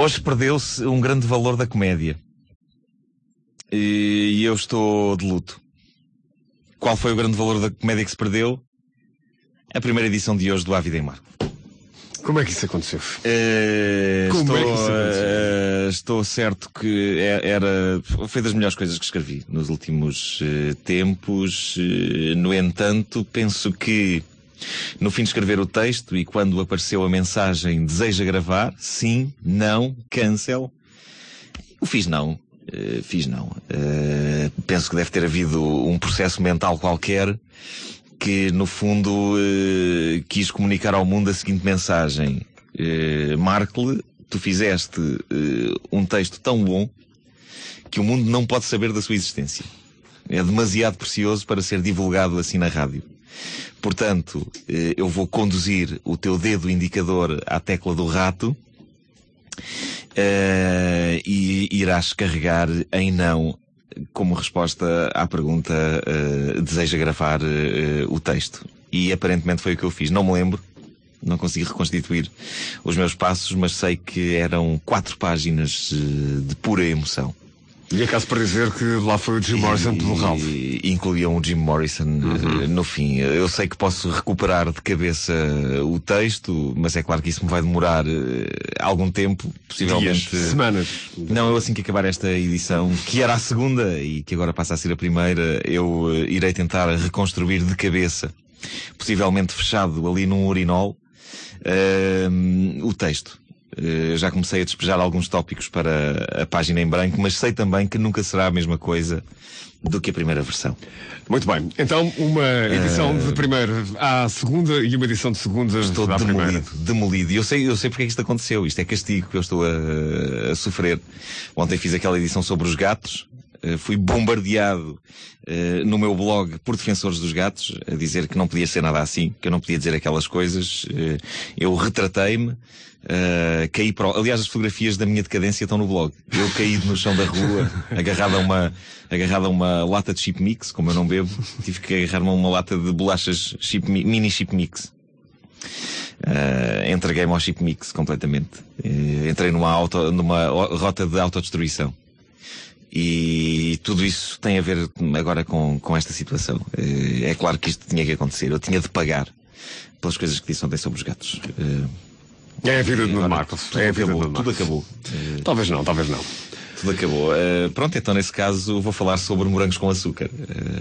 Hoje perdeu-se um grande valor da comédia. E eu estou de luto. Qual foi o grande valor da comédia que se perdeu? A primeira edição de hoje do Ávida em Marco. Como é que isso aconteceu? Uh, Como estou, é que isso aconteceu? uh, estou certo que é- era, foi das melhores coisas que escrevi nos últimos uh, tempos. No entanto, penso que no fim de escrever o texto e quando apareceu a mensagem deseja gravar, sim, não, cancel, o fiz não. Uh, fiz não. Uh, penso que deve ter havido um processo mental qualquer que, no fundo, uh, quis comunicar ao mundo a seguinte mensagem. Uh, Markle, tu fizeste um texto tão bom que o mundo não pode saber da sua existência. É demasiado precioso para ser divulgado assim na rádio. Portanto, eh, eu vou conduzir o teu dedo indicador à tecla do rato eh, e irás carregar em não como resposta à pergunta eh, deseja gravar eh, o texto. E aparentemente foi o que eu fiz. Não me lembro, não consegui reconstituir os meus passos, mas sei que eram quatro páginas de pura emoção. E acaso para dizer que lá foi o Jim Morrison pelo Ralph. Incluíam o Jim Morrison eh, no fim. Eu sei que posso recuperar de cabeça o texto, mas é claro que isso me vai demorar eh, algum tempo, possivelmente. Dias, semanas. Não, eu assim que acabar esta edição, que era a segunda e que agora passa a ser a primeira, eu eh, irei tentar reconstruir de cabeça, possivelmente fechado ali num urinol, eh, o texto. Eh, já comecei a despejar alguns tópicos para a página em branco, mas sei também que nunca será a mesma coisa do que a primeira versão. Muito bem. Então, uma edição de primeira à segunda e uma edição de segunda Estou à primeira. demolido, demolido. E eu sei, eu sei porque é que isto aconteceu. Isto é castigo que eu estou a, a sofrer. Ontem fiz aquela edição sobre os gatos. Eh, fui bombardeado eh, no meu blog por defensores dos gatos, a dizer que não podia ser nada assim, que eu não podia dizer aquelas coisas. Eh, eu retratei-me, caí para. Aliás, as fotografias da minha decadência estão no blog. Eu caí no chão da rua, agarrado a uma, agarrado a uma lata de chip mix, como eu não bebo, tive que agarrar-me a uma lata de bolachas chip, mi- mini chip mix. Uh, entreguei-me ao chip mix completamente. Uh, entrei numa, auto, numa rota de autodestruição. E tudo isso tem a ver agora com, com esta situação. Uh, é claro que isto tinha que acontecer. Eu tinha de pagar pelas coisas que disse ontem sobre os gatos. Uh, É a vida de Nuno Marcos. tudo É a vida de acabou. Nuno Tudo acabou. Talvez não, talvez não. Tudo acabou. Uh, pronto, então nesse caso vou falar sobre morangos com açúcar. Uh,